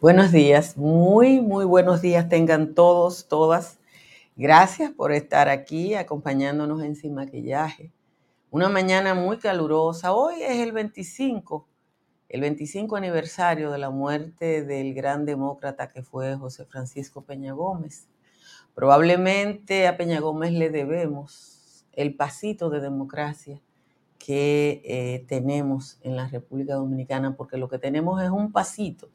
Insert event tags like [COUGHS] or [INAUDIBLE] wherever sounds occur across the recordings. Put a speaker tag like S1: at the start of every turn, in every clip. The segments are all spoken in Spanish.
S1: Buenos días, muy, muy buenos días tengan todos, todas. Gracias por estar aquí acompañándonos en Sin Maquillaje. Una mañana muy calurosa. Hoy es el 25, el 25 aniversario de la muerte del gran demócrata que fue José Francisco Peña Gómez. Probablemente a Peña Gómez le debemos el pasito de democracia que eh, tenemos en la República Dominicana, porque lo que tenemos es un pasito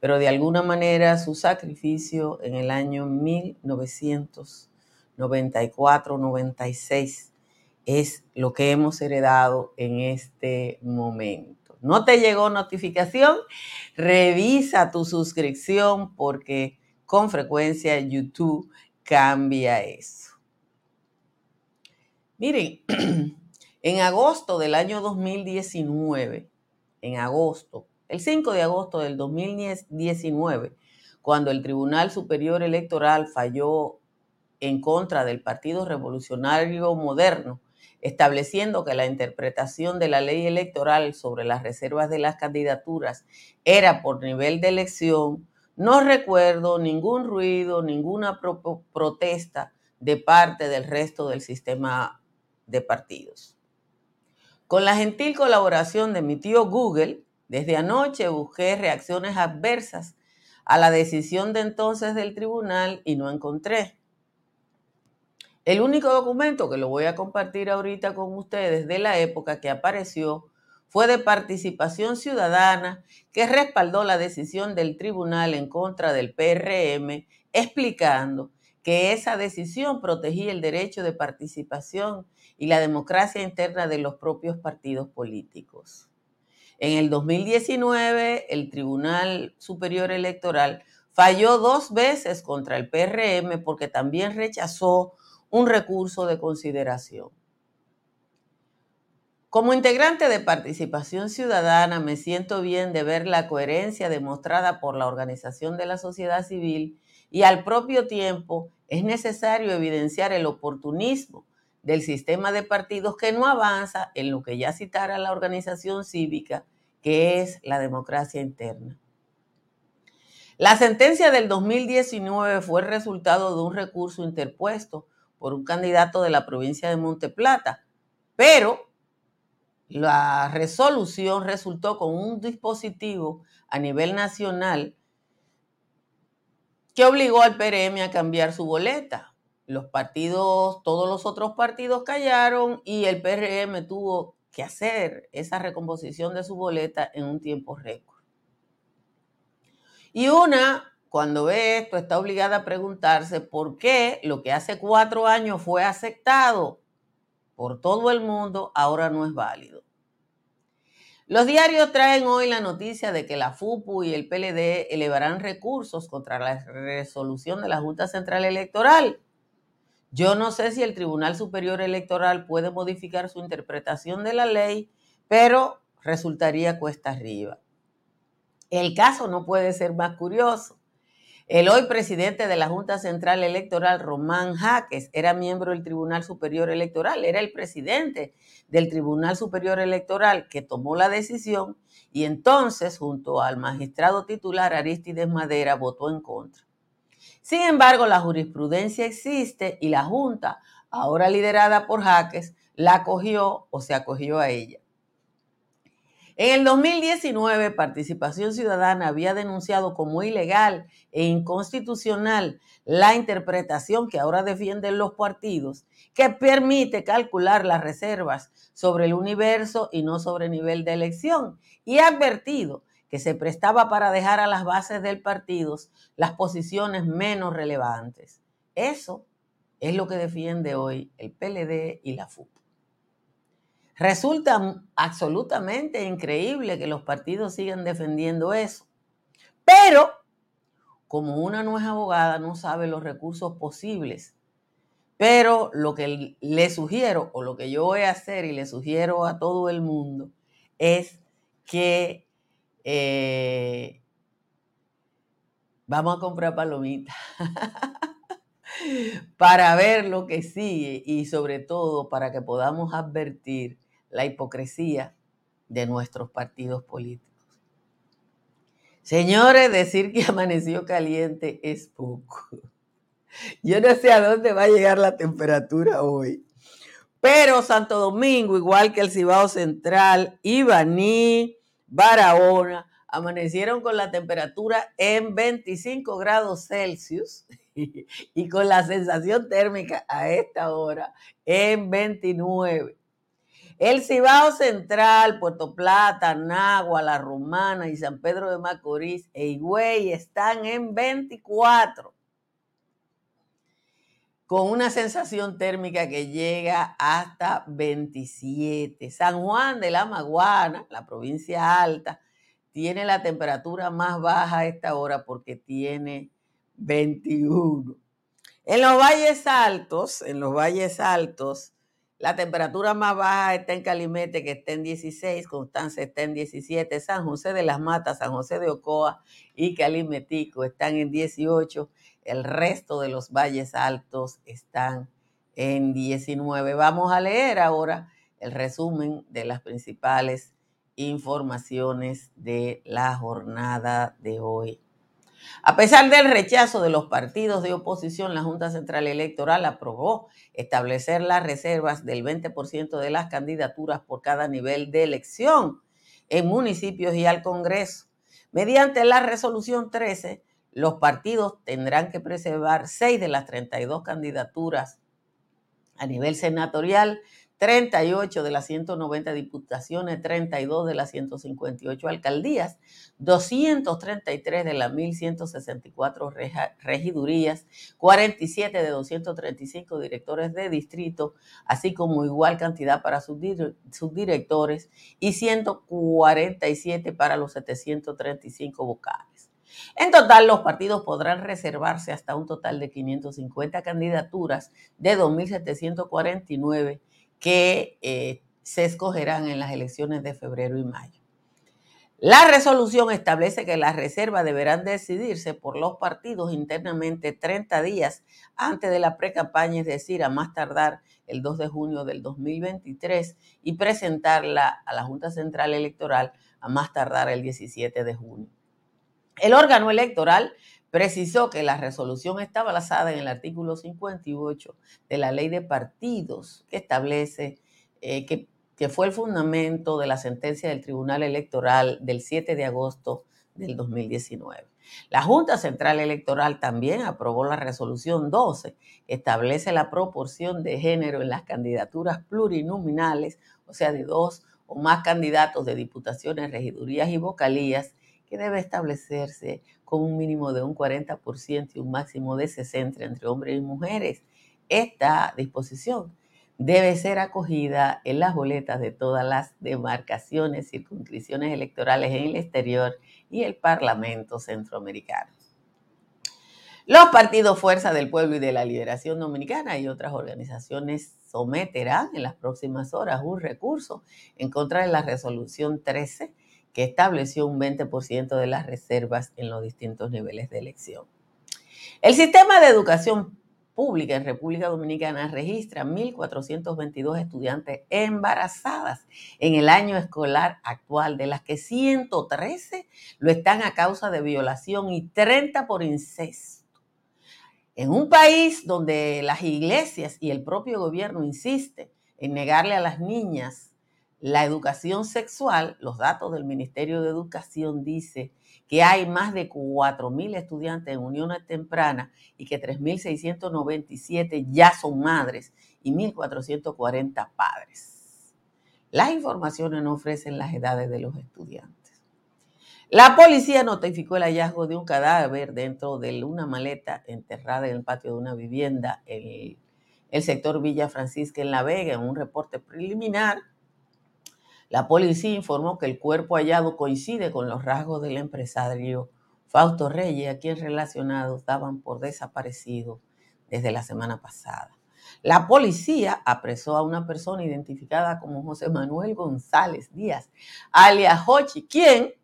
S1: pero de alguna manera su sacrificio en el año 1994-96 es lo que hemos heredado en este momento. ¿No te llegó notificación? Revisa tu suscripción porque con frecuencia YouTube cambia eso. Miren, [CLEARS THROAT] en agosto del año 2019, en agosto, el 5 de agosto del 2019, cuando el Tribunal Superior Electoral falló en contra del Partido Revolucionario Moderno, estableciendo que la interpretación de la ley electoral sobre las reservas de las candidaturas era por nivel de elección, no recuerdo ningún ruido, ninguna protesta de parte del resto del sistema de partidos. Con la gentil colaboración de mi tío Google, desde anoche busqué reacciones adversas a la decisión de entonces del tribunal y no encontré. El único documento que lo voy a compartir ahorita con ustedes de la época que apareció fue de participación ciudadana que respaldó la decisión del tribunal en contra del PRM, explicando que esa decisión protegía el derecho de participación y la democracia interna de los propios partidos políticos. En el 2019, el Tribunal Superior Electoral falló dos veces contra el PRM porque también rechazó un recurso de consideración. Como integrante de Participación Ciudadana, me siento bien de ver la coherencia demostrada por la organización de la sociedad civil y al propio tiempo es necesario evidenciar el oportunismo del sistema de partidos que no avanza en lo que ya citara la organización cívica, que es la democracia interna. La sentencia del 2019 fue el resultado de un recurso interpuesto por un candidato de la provincia de Monteplata, pero la resolución resultó con un dispositivo a nivel nacional que obligó al PRM a cambiar su boleta los partidos, todos los otros partidos callaron y el PRM tuvo que hacer esa recomposición de su boleta en un tiempo récord. Y una, cuando ve esto, está obligada a preguntarse por qué lo que hace cuatro años fue aceptado por todo el mundo ahora no es válido. Los diarios traen hoy la noticia de que la FUPU y el PLD elevarán recursos contra la resolución de la Junta Central Electoral yo no sé si el Tribunal Superior Electoral puede modificar su interpretación de la ley, pero resultaría cuesta arriba. El caso no puede ser más curioso. El hoy presidente de la Junta Central Electoral, Román Jaques, era miembro del Tribunal Superior Electoral, era el presidente del Tribunal Superior Electoral que tomó la decisión y entonces, junto al magistrado titular Aristides Madera, votó en contra. Sin embargo, la jurisprudencia existe y la Junta, ahora liderada por Jaques, la acogió o se acogió a ella. En el 2019, Participación Ciudadana había denunciado como ilegal e inconstitucional la interpretación que ahora defienden los partidos, que permite calcular las reservas sobre el universo y no sobre nivel de elección, y ha advertido que se prestaba para dejar a las bases del partido las posiciones menos relevantes. Eso es lo que defiende hoy el PLD y la FUP. Resulta absolutamente increíble que los partidos sigan defendiendo eso. Pero, como una no es abogada, no sabe los recursos posibles. Pero lo que le sugiero, o lo que yo voy a hacer y le sugiero a todo el mundo, es que eh, vamos a comprar palomitas [LAUGHS] para ver lo que sigue y sobre todo para que podamos advertir la hipocresía de nuestros partidos políticos. Señores, decir que [LAUGHS] amaneció caliente es poco. Yo no sé a dónde va a llegar la temperatura hoy. Pero Santo Domingo, igual que el Cibao Central, Ibaní, Barahona, amanecieron con la temperatura en 25 grados Celsius [LAUGHS] y con la sensación térmica a esta hora en 29. El Cibao Central, Puerto Plata, Nagua, La Romana y San Pedro de Macorís e Higüey están en 24 con una sensación térmica que llega hasta 27. San Juan de la Maguana, la provincia alta, tiene la temperatura más baja a esta hora porque tiene 21. En los valles altos, en los valles altos, la temperatura más baja está en Calimete, que está en 16, Constanza está en 17, San José de las Matas, San José de Ocoa y Calimetico están en 18 el resto de los valles altos están en 19. Vamos a leer ahora el resumen de las principales informaciones de la jornada de hoy. A pesar del rechazo de los partidos de oposición, la Junta Central Electoral aprobó establecer las reservas del 20% de las candidaturas por cada nivel de elección en municipios y al Congreso. Mediante la resolución 13, los partidos tendrán que preservar seis de las 32 candidaturas a nivel senatorial, 38 de las 190 diputaciones, 32 de las 158 alcaldías, 233 de las 1.164 regidurías, 47 de 235 directores de distrito, así como igual cantidad para sus directores y 147 para los 735 vocales. En total, los partidos podrán reservarse hasta un total de 550 candidaturas de 2.749 que eh, se escogerán en las elecciones de febrero y mayo. La resolución establece que las reservas deberán decidirse por los partidos internamente 30 días antes de la pre-campaña, es decir, a más tardar el 2 de junio del 2023 y presentarla a la Junta Central Electoral a más tardar el 17 de junio. El órgano electoral precisó que la resolución está basada en el artículo 58 de la ley de partidos que establece eh, que, que fue el fundamento de la sentencia del Tribunal Electoral del 7 de agosto del 2019. La Junta Central Electoral también aprobó la resolución 12, que establece la proporción de género en las candidaturas plurinominales, o sea, de dos o más candidatos de diputaciones, regidurías y vocalías que debe establecerse con un mínimo de un 40% y un máximo de 60% entre hombres y mujeres. Esta disposición debe ser acogida en las boletas de todas las demarcaciones, circunscripciones electorales en el exterior y el Parlamento Centroamericano. Los partidos Fuerza del Pueblo y de la Liberación Dominicana y otras organizaciones someterán en las próximas horas un recurso en contra de la resolución 13 que estableció un 20% de las reservas en los distintos niveles de elección. El sistema de educación pública en República Dominicana registra 1.422 estudiantes embarazadas en el año escolar actual, de las que 113 lo están a causa de violación y 30 por incesto. En un país donde las iglesias y el propio gobierno insisten en negarle a las niñas la educación sexual, los datos del Ministerio de Educación dice que hay más de 4.000 estudiantes en uniones tempranas y que 3.697 ya son madres y 1.440 padres. Las informaciones no ofrecen las edades de los estudiantes. La policía notificó el hallazgo de un cadáver dentro de una maleta enterrada en el patio de una vivienda en el sector Villa Francisca en La Vega en un reporte preliminar la policía informó que el cuerpo hallado coincide con los rasgos del empresario Fausto Reyes, a quien relacionados daban por desaparecido desde la semana pasada. La policía apresó a una persona identificada como José Manuel González Díaz, alias Hochi, quien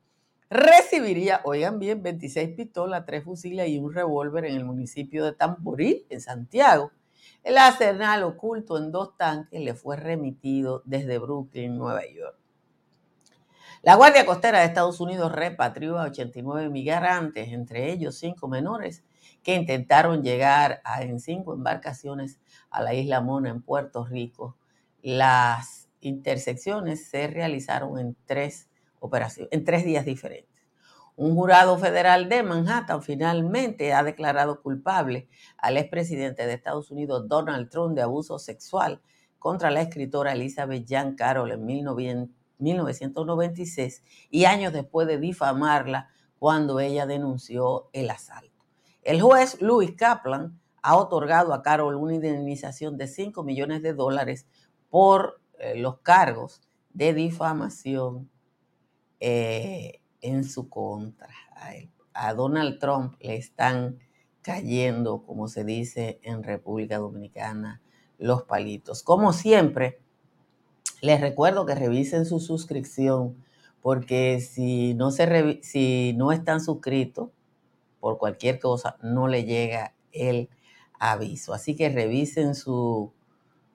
S1: recibiría, oigan bien, 26 pistolas, 3 fusiles y un revólver en el municipio de Tamboril, en Santiago. El arsenal oculto en dos tanques le fue remitido desde Brooklyn, Nueva York. La Guardia Costera de Estados Unidos repatrió a 89 migrantes, entre ellos cinco menores, que intentaron llegar en cinco embarcaciones a la isla Mona en Puerto Rico. Las intersecciones se realizaron en tres operaciones, en tres días diferentes. Un jurado federal de Manhattan finalmente ha declarado culpable al expresidente de Estados Unidos Donald Trump de abuso sexual contra la escritora Elizabeth Jean Carroll en 1996 y años después de difamarla cuando ella denunció el asalto. El juez Louis Kaplan ha otorgado a Carol una indemnización de 5 millones de dólares por eh, los cargos de difamación eh, en su contra. A, Donald Trump le están cayendo, como se dice en República Dominicana, los palitos. Como siempre, les recuerdo que revisen su suscripción, porque si no, se si no están suscritos, por cualquier cosa, no le llega el aviso. Así que revisen su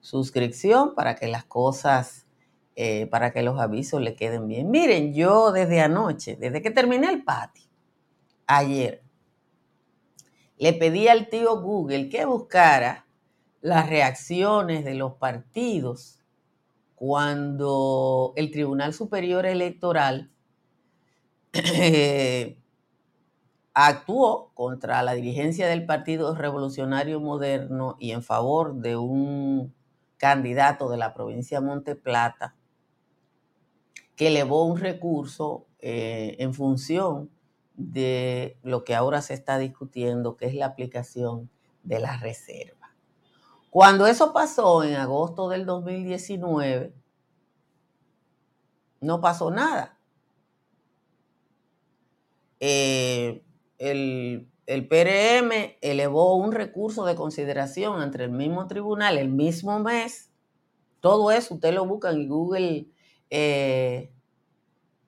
S1: suscripción para que las cosas, eh, para que los avisos le queden bien. Miren, yo desde anoche, desde que terminé el patio, ayer, le pedí al tío Google que buscara las reacciones de los partidos cuando el Tribunal Superior Electoral [CLEARS THROAT] actuó contra la dirigencia del Partido Revolucionario Moderno y en favor de un candidato de la provincia de Monte Plata elevó un recurso eh, en función de lo que ahora se está discutiendo, que es la aplicación de la reserva. Cuando eso pasó en agosto del 2019, no pasó nada. Eh, el, PRM elevó un recurso de consideración entre el mismo tribunal el mismo mes. Todo eso usted lo busca en Google eh,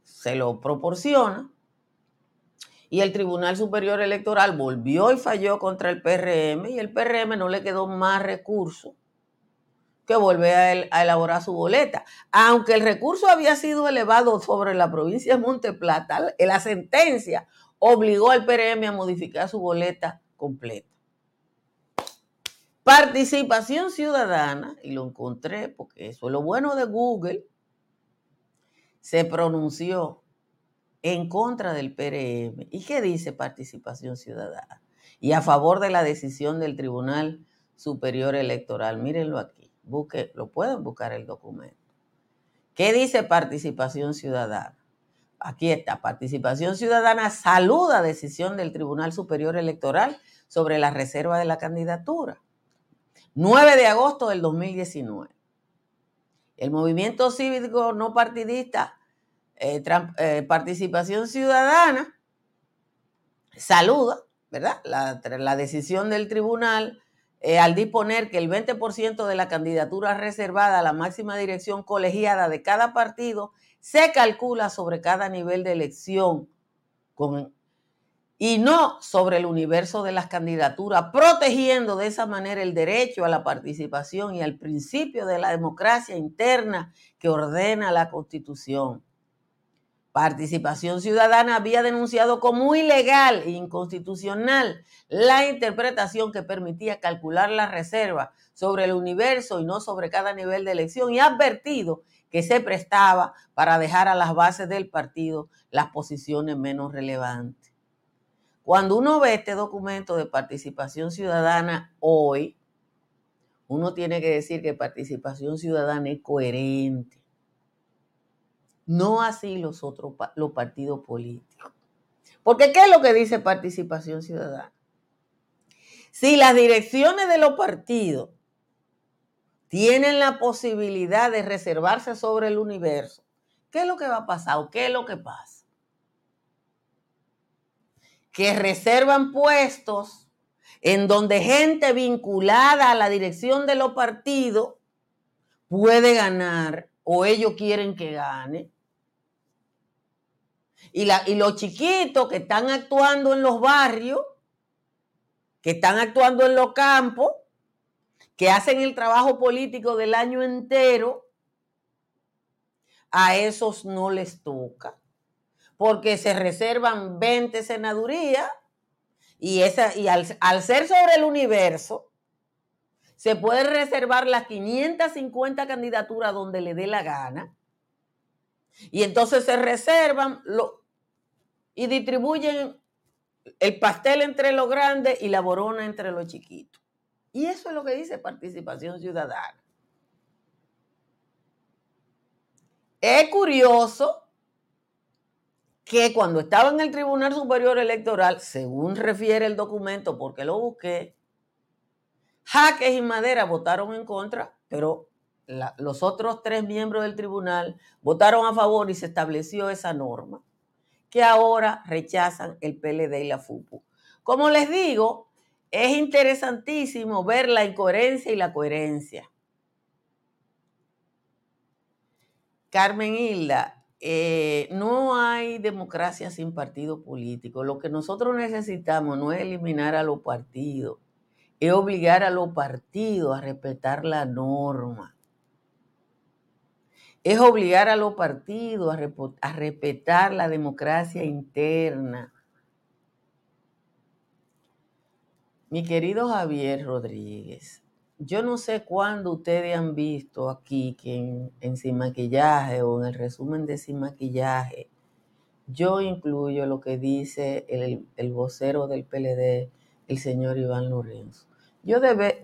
S1: se lo proporciona. Y el Tribunal Superior Electoral volvió y falló contra el PRM y el PRM no le quedó más recurso que volver a, a, elaborar su boleta. Aunque el recurso había sido elevado sobre la provincia de Monteplata, la sentencia obligó al PRM a modificar su boleta completa. Participación ciudadana, y lo encontré porque eso es lo bueno de Google, se pronunció en contra del PRM. ¿Y qué dice participación ciudadana? Y a favor de la decisión del Tribunal Superior Electoral. Mírenlo aquí, lo pueden buscar el documento. ¿Qué dice participación ciudadana? Aquí está, participación ciudadana saluda decisión del Tribunal Superior Electoral sobre la reserva de la candidatura. 9 de agosto del 2019. El movimiento cívico no partidista, eh, eh, participación ciudadana, saluda, ¿verdad? La, decisión del tribunal eh, al disponer que el 20% de la candidatura reservada a la máxima dirección colegiada de cada partido se calcula sobre cada nivel de elección y no sobre el universo de las candidaturas, protegiendo de esa manera el derecho a la participación y al principio de la democracia interna que ordena la Constitución. Participación Ciudadana había denunciado como ilegal e inconstitucional la interpretación que permitía calcular la reserva sobre el universo y no sobre cada nivel de elección y advertido que se prestaba para dejar a las bases del partido las posiciones menos relevantes. Cuando uno ve este documento de participación ciudadana hoy, uno tiene que decir que participación ciudadana es coherente. No así los otros los partidos políticos. Porque ¿qué es lo que dice participación ciudadana? Si las direcciones de los partidos tienen la posibilidad de reservarse sobre el universo, ¿qué es lo que va a pasar o qué es lo que pasa? Que reservan puestos en donde gente vinculada a la dirección de los partidos puede ganar o ellos quieren que gane. Y, la, y los chiquitos que están actuando en los barrios, que están actuando en los campos, que hacen el trabajo político del año entero, a esos no les toca, porque se reservan 20 senadurías y, esa, y al, al ser sobre el universo, se puede reservar las 550 candidaturas donde le dé la gana. Y entonces se reservan lo, y distribuyen el pastel entre los grandes y la borona entre los chiquitos. Y eso es lo que dice participación ciudadana. Es curioso que cuando estaba en el Tribunal Superior Electoral, según refiere el documento, porque lo busqué, Jaques y Madera votaron en contra, pero los otros tres miembros del tribunal votaron a favor y se estableció esa norma que ahora rechazan el PLD y la FUPU. Como les digo, es interesantísimo ver la incoherencia y la coherencia. Carmen Hilda, eh, no hay democracia sin partido político. Lo que nosotros necesitamos no es eliminar a los partidos, es obligar a los partidos a respetar la norma. Es obligar a los partidos a, a respetar la democracia interna. Mi querido Javier Rodríguez, yo no sé cuándo ustedes han visto aquí que en, en Sin Maquillaje o en el resumen de Sin Maquillaje, yo incluyo lo que dice el, el vocero del PLD, el señor Iván Lorenzo. Yo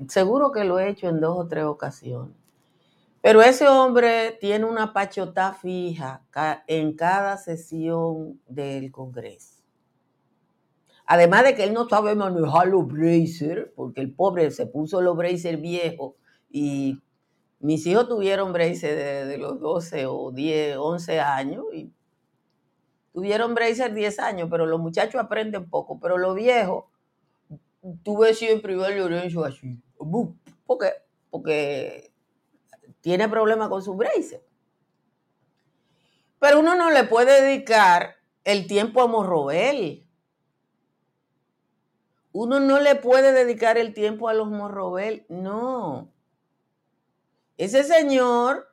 S1: seguro que lo he hecho en dos o tres ocasiones. Pero ese hombre tiene una pachota fija en cada sesión del Congreso. Además de que él no sabe manejar los bracer, porque el pobre se puso los bracer viejos y mis hijos tuvieron bracer de, los 12 o 10, 11 años y tuvieron bracer 10 años, pero los muchachos aprenden poco, pero los viejos tuve siempre Iván Lorenzo así. Porque, porque tiene problemas con su bracer. Pero uno no le puede dedicar el tiempo a Morrobel. Uno no le puede dedicar el tiempo a los Morrobel. No. Ese señor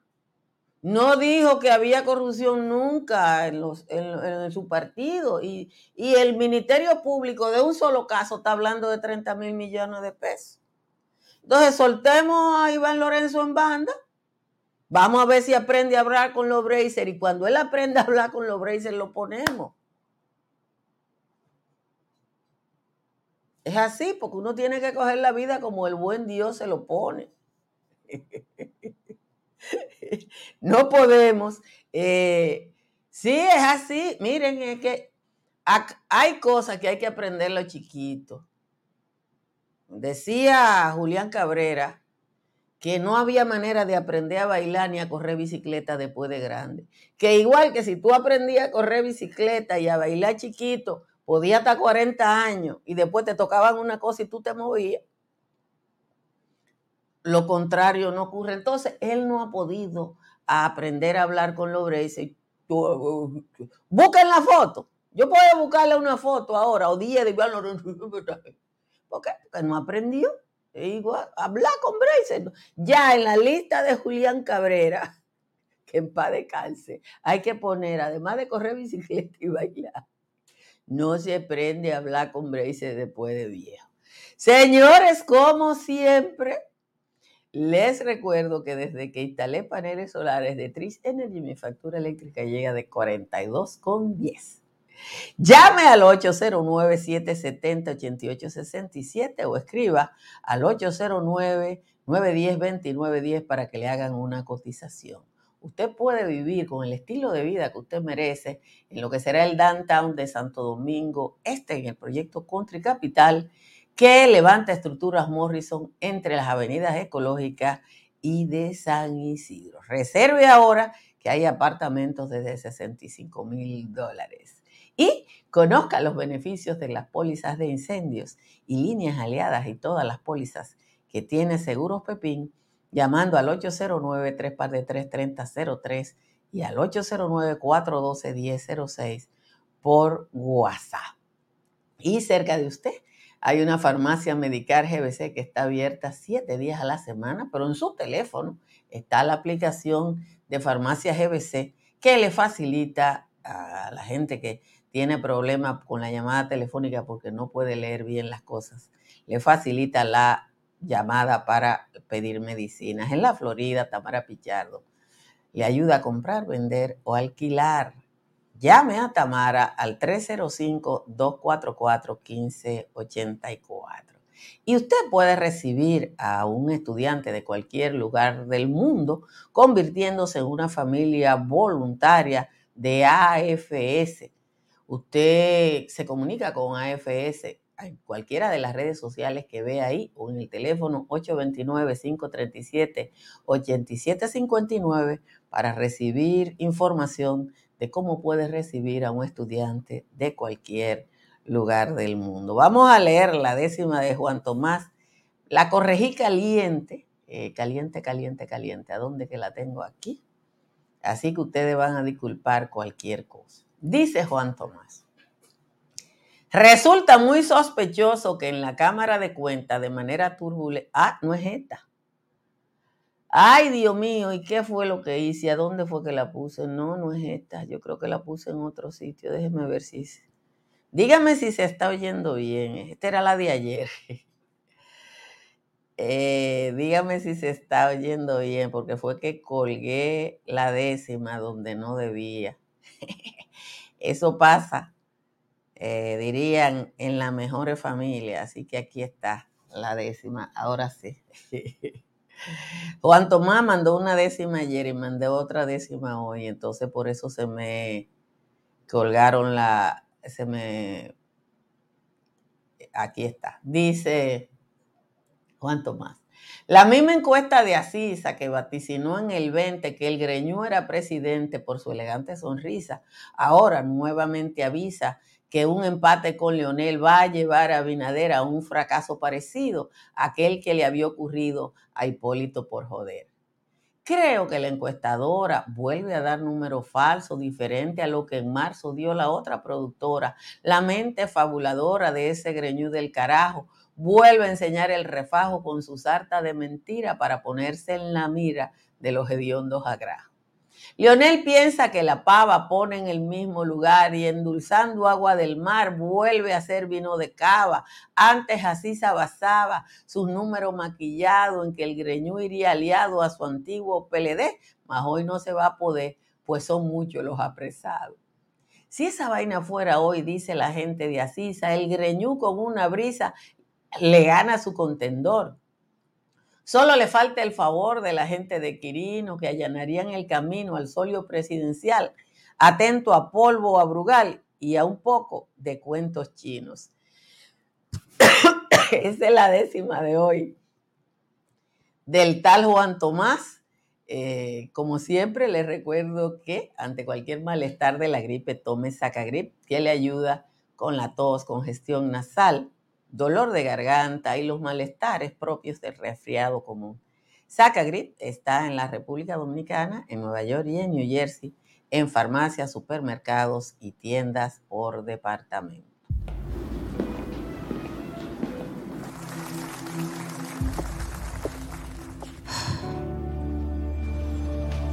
S1: no dijo que había corrupción nunca en, su partido y, y, el Ministerio Público de un solo caso está hablando de 30 mil millones de pesos. Entonces soltemos a Iván Lorenzo en banda, vamos a ver si aprende a hablar con los Bracer y cuando él aprenda a hablar con los Bracer lo ponemos. Es así, porque uno tiene que coger la vida como el buen Dios se lo pone. [LAUGHS] no podemos. Eh, sí, es así. Miren, es que hay cosas que hay que aprender los chiquitos. Decía Julián Cabrera que no había manera de aprender a bailar ni a correr bicicleta después de grande. Que igual que si tú aprendías a correr bicicleta y a bailar chiquito, podías hasta 40 años y después te tocaban una cosa y tú te movías lo contrario no ocurre. Entonces, él no ha podido aprender a hablar con los Braces. Busquen la foto. Yo puedo buscarle una foto ahora o 10 de igual. ¿Por qué? Porque no aprendió. Igual, hablar con Braces. Ya en la lista de Julián Cabrera, [LAUGHS] que en paz descanse, hay que poner, además de correr bicicleta y bailar, no se aprende a hablar con Braces después de viejo. Señores, como siempre, les recuerdo que desde que instalé paneles solares de Tris Energy, mi factura eléctrica llega de 42,10. Llame al 809-770-8867 o escriba al 809-910-2910 para que le hagan una cotización. Usted puede vivir con el estilo de vida que usted merece en lo que será el downtown de Santo Domingo Este, en el proyecto Country Capital que levanta estructuras Morrison entre las avenidas ecológicas y de San Isidro. Reserve ahora que hay apartamentos desde 65 mil dólares. Y conozca los beneficios de las pólizas de incendios y líneas aliadas y todas las pólizas que tiene Seguros Pepín llamando al 809-3 y al 809-412-1006 por WhatsApp. Y cerca de usted hay una farmacia Medicar GBC que está abierta siete días a la semana, pero en su teléfono está la aplicación de farmacia GBC que le facilita a la gente que tiene problemas con la llamada telefónica porque no puede leer bien las cosas, le facilita la llamada para pedir medicinas. En la Florida, Tamara Pichardo le ayuda a comprar, vender o alquilar. Llame a Tamara al 305-244-1584. Y usted puede recibir a un estudiante de cualquier lugar del mundo convirtiéndose en una familia voluntaria de AFS. Usted se comunica con AFS en cualquiera de las redes sociales que ve ahí o en el teléfono 829-537-8759 para recibir información de cómo puede recibir a un estudiante de cualquier lugar del mundo. Vamos a leer la décima de Juan Tomás. La corregí caliente, eh, caliente, caliente, caliente. ¿A dónde que la tengo aquí? Así que ustedes van a disculpar cualquier cosa. Dice Juan Tomás. Resulta muy sospechoso que en la cámara de cuenta de manera turbulenta, ah, no es esta. Ay, Dios mío, ¿y qué fue lo que hice? ¿A dónde fue que la puse? No, no es esta. Yo creo que la puse en otro sitio. Déjeme ver si... Dígame si se está oyendo bien. Esta era la de ayer. [LAUGHS] Eh, dígame si se está oyendo bien, porque fue que colgué la décima donde no debía. [LAUGHS] Eso pasa eh, dirían en la mejor familia. Así que aquí está la décima. Ahora sí. [LAUGHS] Juan Tomás mandó una décima ayer y mandé otra décima hoy. Entonces por eso se me colgaron la... Se me... Aquí está. Dice Juan Tomás. La misma encuesta de Asisa que vaticinó en el 20 que el Greñú era presidente por su elegante sonrisa, ahora nuevamente avisa que un empate con Leonel va a llevar a Binader a un fracaso parecido a aquel que le había ocurrido a Hipólito por joder. Creo que la encuestadora vuelve a dar números falsos, diferente a lo que en marzo dio la otra productora. La mente fabuladora de ese greñú del carajo vuelve a enseñar el refajo con su sarta de mentira para ponerse en la mira de los hediondos agrajos. Lionel piensa que la pava pone en el mismo lugar y endulzando agua del mar vuelve a ser vino de cava. Antes así se basaba sus números maquillados en que el greñú iría aliado a su antiguo PLD, mas hoy no se va a poder, pues son muchos los apresados. Si esa vaina fuera hoy, dice la gente de Asisa, el greñú con una brisa le gana su contendor. Solo le falta el favor de la gente de Quirino que allanarían el camino al solio presidencial, atento a polvo, a Brugal y a un poco de cuentos chinos. Esa [COUGHS] es la décima de hoy del tal Juan Tomás. Eh, como siempre, les recuerdo que ante cualquier malestar de la gripe, tome Sacagrip, que le ayuda con la tos, congestión nasal dolor de garganta y los malestares propios del resfriado común. Sacagrip está en la República Dominicana, en Nueva York y en New Jersey, en farmacias, supermercados y tiendas por departamento.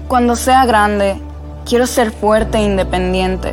S2: Cuando sea grande, quiero ser fuerte e independiente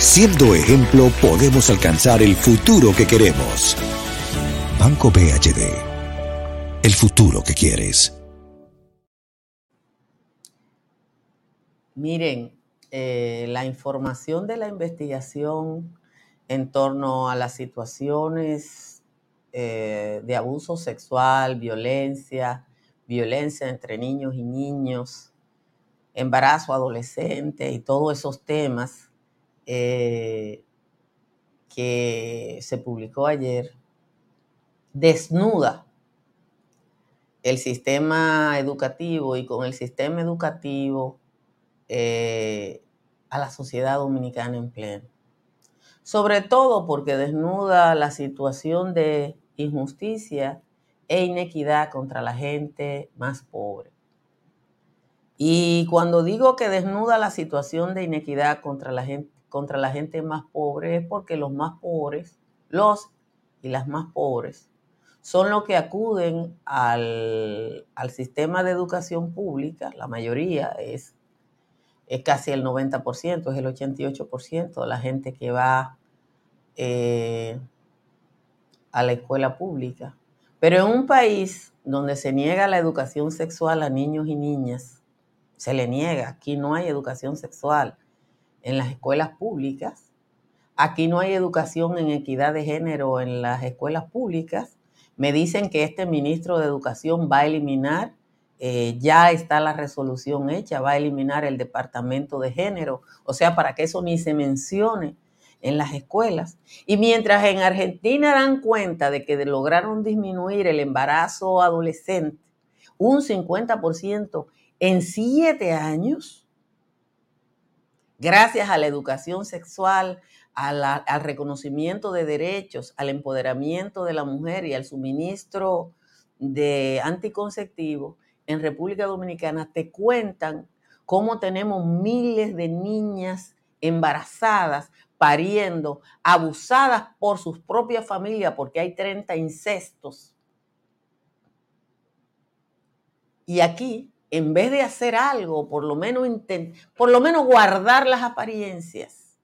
S3: Siendo ejemplo, podemos alcanzar el futuro que queremos. Banco BHD. El futuro que quieres.
S1: Miren, eh, la información de la investigación en torno a las situaciones eh, de abuso sexual, violencia, violencia entre niños y niños, embarazo adolescente y todos esos temas eh, que se publicó ayer desnuda el sistema educativo y con el sistema educativo eh, a la sociedad dominicana en pleno. Sobre todo porque desnuda la situación de injusticia e inequidad contra la gente más pobre. Y cuando digo que desnuda la situación de inequidad contra la gente, contra la gente más pobre es porque los más pobres, los y las más pobres, son los que acuden al, sistema de educación pública, la mayoría es, es casi el 90%, es el 88% de la gente que va eh, a la escuela pública. Pero en un país donde se niega la educación sexual a niños y niñas, se le niega, aquí no hay educación sexual en las escuelas públicas, aquí no hay educación en equidad de género en las escuelas públicas, me dicen que este ministro de Educación va a eliminar, eh, ya está la resolución hecha, va a eliminar el departamento de género, o sea, para que eso ni se mencione en las escuelas. Y mientras en Argentina dan cuenta de que lograron disminuir el embarazo adolescente un 50% en siete años, gracias a la educación sexual, al reconocimiento de derechos, al empoderamiento de la mujer y al suministro de anticonceptivos, en República Dominicana te cuentan cómo tenemos miles de niñas embarazadas, pariendo, abusadas por sus propias familias, porque hay 30 incestos. Y aquí, en vez de hacer algo, por lo menos, por lo menos guardar las apariencias,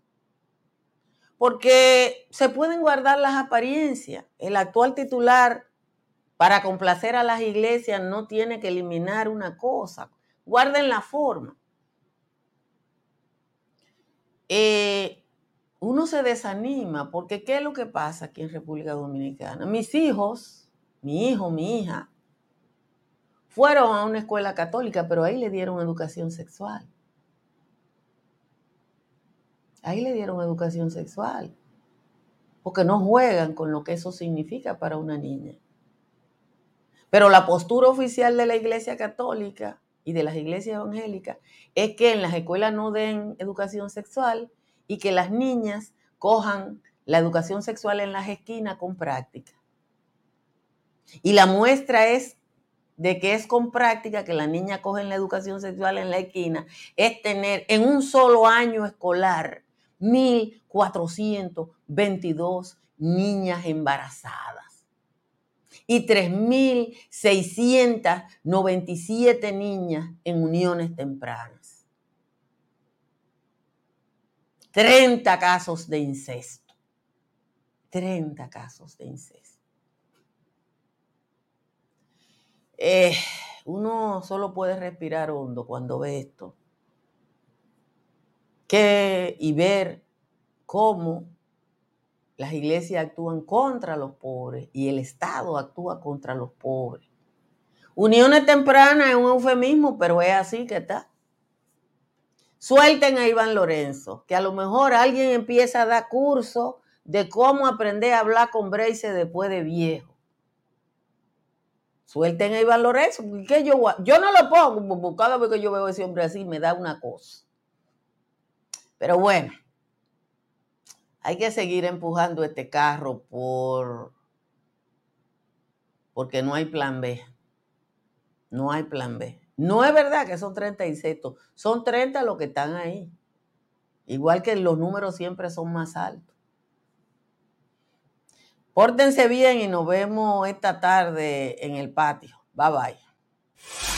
S1: porque se pueden guardar las apariencias. El actual titular, para complacer a las iglesias, no tiene que eliminar una cosa. Guarden la forma. Eh, uno se desanima porque ¿qué es lo que pasa aquí en República Dominicana? Mis hijos, mi hijo, mi hija, fueron a una escuela católica, pero ahí le dieron educación sexual. Ahí le dieron educación sexual, porque no juegan con lo que eso significa para una niña. Pero la postura oficial de la Iglesia Católica y de las iglesias evangélicas es que en las escuelas no den educación sexual y que las niñas cojan la educación sexual en las esquinas con práctica. Y la muestra es de que es con práctica que la niña coge la educación sexual en la esquina, es tener en un solo año escolar 1.422 niñas embarazadas y 3.697 niñas en uniones tempranas. 30 casos de incesto. 30 casos de incesto. Eh, uno solo puede respirar hondo cuando ve esto que, y ver cómo las iglesias actúan contra los pobres y el Estado actúa contra los pobres. Uniones tempranas es un eufemismo, pero es así que está. Suelten a Iván Lorenzo, que a lo mejor alguien empieza a dar curso de cómo aprender a hablar con Brace después de viejo. Suelten a Iván Lorenzo, yo, yo no lo pongo, cada vez que yo veo a ese hombre así me da una cosa. Pero bueno, hay que seguir empujando este carro por porque no hay plan B. No hay plan B. No es verdad que son 30 insectos, son 30 los que están ahí. Igual que los números siempre son más altos. Pórtense bien y nos vemos esta tarde en el patio. Bye bye.